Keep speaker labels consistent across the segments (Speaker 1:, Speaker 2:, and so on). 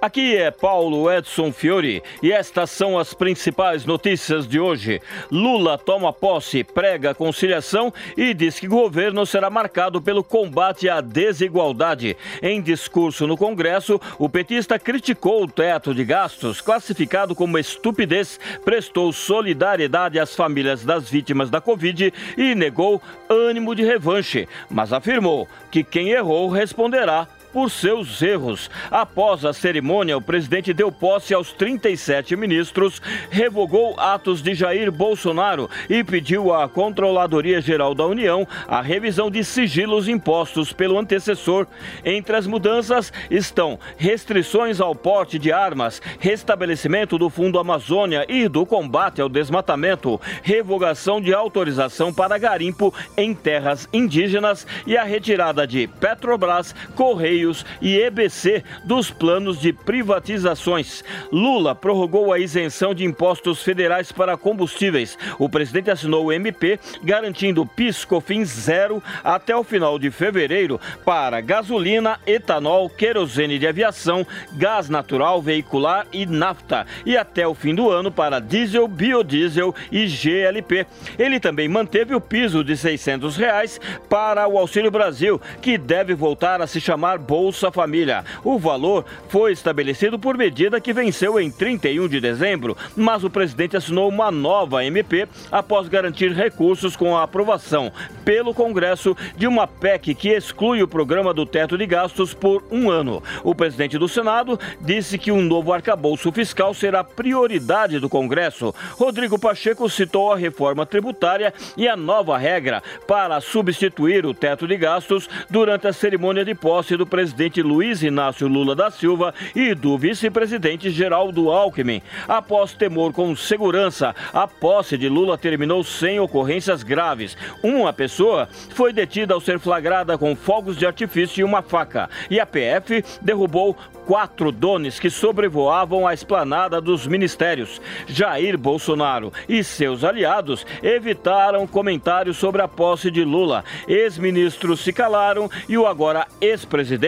Speaker 1: Aqui é Paulo Edson Fiore e estas são as principais notícias de hoje. Lula toma posse, prega conciliação e diz que o governo será marcado pelo combate à desigualdade. Em discurso no Congresso, o petista criticou o teto de gastos, classificado como estupidez, prestou solidariedade às famílias das vítimas da Covid e negou ânimo de revanche, mas afirmou que quem errou responderá por seus erros. Após a cerimônia, o presidente deu posse aos 37 ministros, revogou atos de Jair Bolsonaro e pediu à Controladoria Geral da União a revisão de sigilos impostos pelo antecessor. Entre as mudanças estão restrições ao porte de armas, restabelecimento do Fundo Amazônia e do combate ao desmatamento, revogação de autorização para garimpo em terras indígenas e a retirada de Petrobras, Correio e EBC dos planos de privatizações. Lula prorrogou a isenção de impostos federais para combustíveis. O presidente assinou o MP garantindo PIS/COFINS zero até o final de fevereiro para gasolina, etanol, querosene de aviação, gás natural veicular e nafta e até o fim do ano para diesel, biodiesel e GLP. Ele também manteve o piso de 600 reais para o Auxílio Brasil, que deve voltar a se chamar Bolsa Família. O valor foi estabelecido por medida que venceu em 31 de dezembro, mas o presidente assinou uma nova MP após garantir recursos com a aprovação pelo Congresso de uma PEC que exclui o programa do teto de gastos por um ano. O presidente do Senado disse que um novo arcabouço fiscal será prioridade do Congresso. Rodrigo Pacheco citou a reforma tributária e a nova regra para substituir o teto de gastos durante a cerimônia de posse do presidente Luiz Inácio Lula da Silva e do vice-presidente Geraldo Alckmin. Após temor com segurança, a posse de Lula terminou sem ocorrências graves. Uma pessoa foi detida ao ser flagrada com fogos de artifício e uma faca. E a PF derrubou quatro drones que sobrevoavam a esplanada dos ministérios. Jair Bolsonaro e seus aliados evitaram comentários sobre a posse de Lula. Ex-ministros se calaram e o agora ex-presidente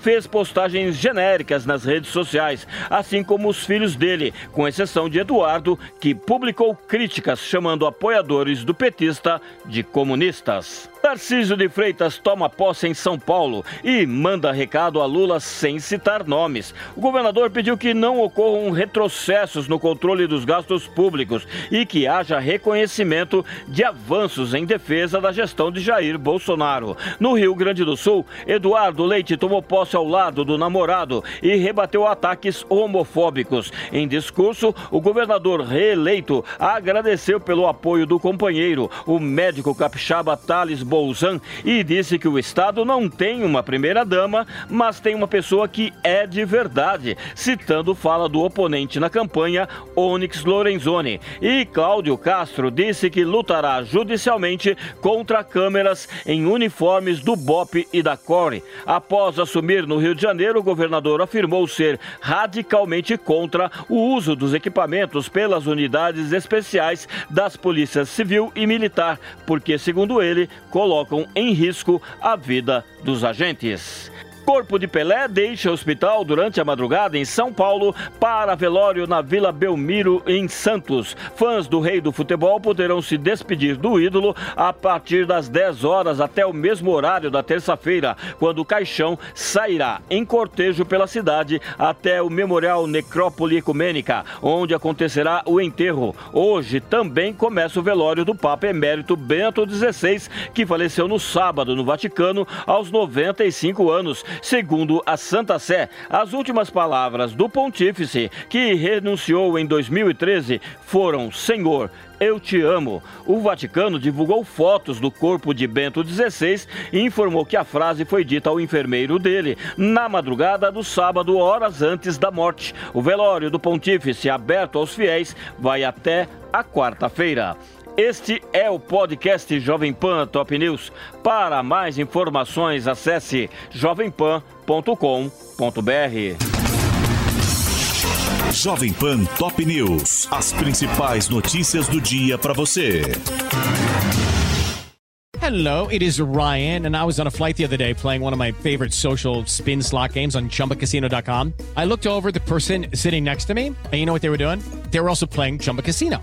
Speaker 1: fez postagens genéricas nas redes sociais, assim como os filhos dele, com exceção de Eduardo, que publicou críticas chamando apoiadores do petista de comunistas. Tarcísio de Freitas toma posse em São Paulo e manda recado a Lula sem citar nomes. O governador pediu que não ocorram retrocessos no controle dos gastos públicos e que haja reconhecimento de avanços em defesa da gestão de Jair Bolsonaro. No Rio Grande do Sul, Eduardo Leite tomou posse ao lado do namorado e rebateu ataques homofóbicos. Em discurso, o governador reeleito agradeceu pelo apoio do companheiro, o médico capixaba Thales Bolzan e disse que o Estado não tem uma primeira-dama, mas tem uma pessoa que é de verdade, citando fala do oponente na campanha, Onyx Lorenzoni. E Cláudio Castro disse que lutará judicialmente contra câmeras em uniformes do BOP e da CORE. Após assumir no Rio de Janeiro, o governador afirmou ser radicalmente contra o uso dos equipamentos pelas unidades especiais das polícias civil e militar, porque, segundo ele, colocam em risco a vida dos agentes. Corpo de Pelé deixa o hospital durante a madrugada em São Paulo para velório na Vila Belmiro, em Santos. Fãs do Rei do Futebol poderão se despedir do ídolo a partir das 10 horas até o mesmo horário da terça-feira, quando o caixão sairá em cortejo pela cidade até o Memorial Necrópole Ecumênica, onde acontecerá o enterro. Hoje também começa o velório do Papa Emérito Bento XVI, que faleceu no sábado no Vaticano aos 95 anos Segundo a Santa Sé, as últimas palavras do pontífice, que renunciou em 2013, foram: Senhor, eu te amo. O Vaticano divulgou fotos do corpo de Bento XVI e informou que a frase foi dita ao enfermeiro dele na madrugada do sábado, horas antes da morte. O velório do pontífice, aberto aos fiéis, vai até a quarta-feira. Este é o podcast Jovem Pan Top News. Para mais informações, acesse jovempan.com.br.
Speaker 2: Jovem Pan Top News. As principais notícias do dia para você.
Speaker 3: Hello, it is Ryan, and I was on a flight the other day playing one of my favorite social spin slot games on chumbacasino.com. I looked over the person sitting next to me, and you know what they were doing? They were also playing Chumba Casino.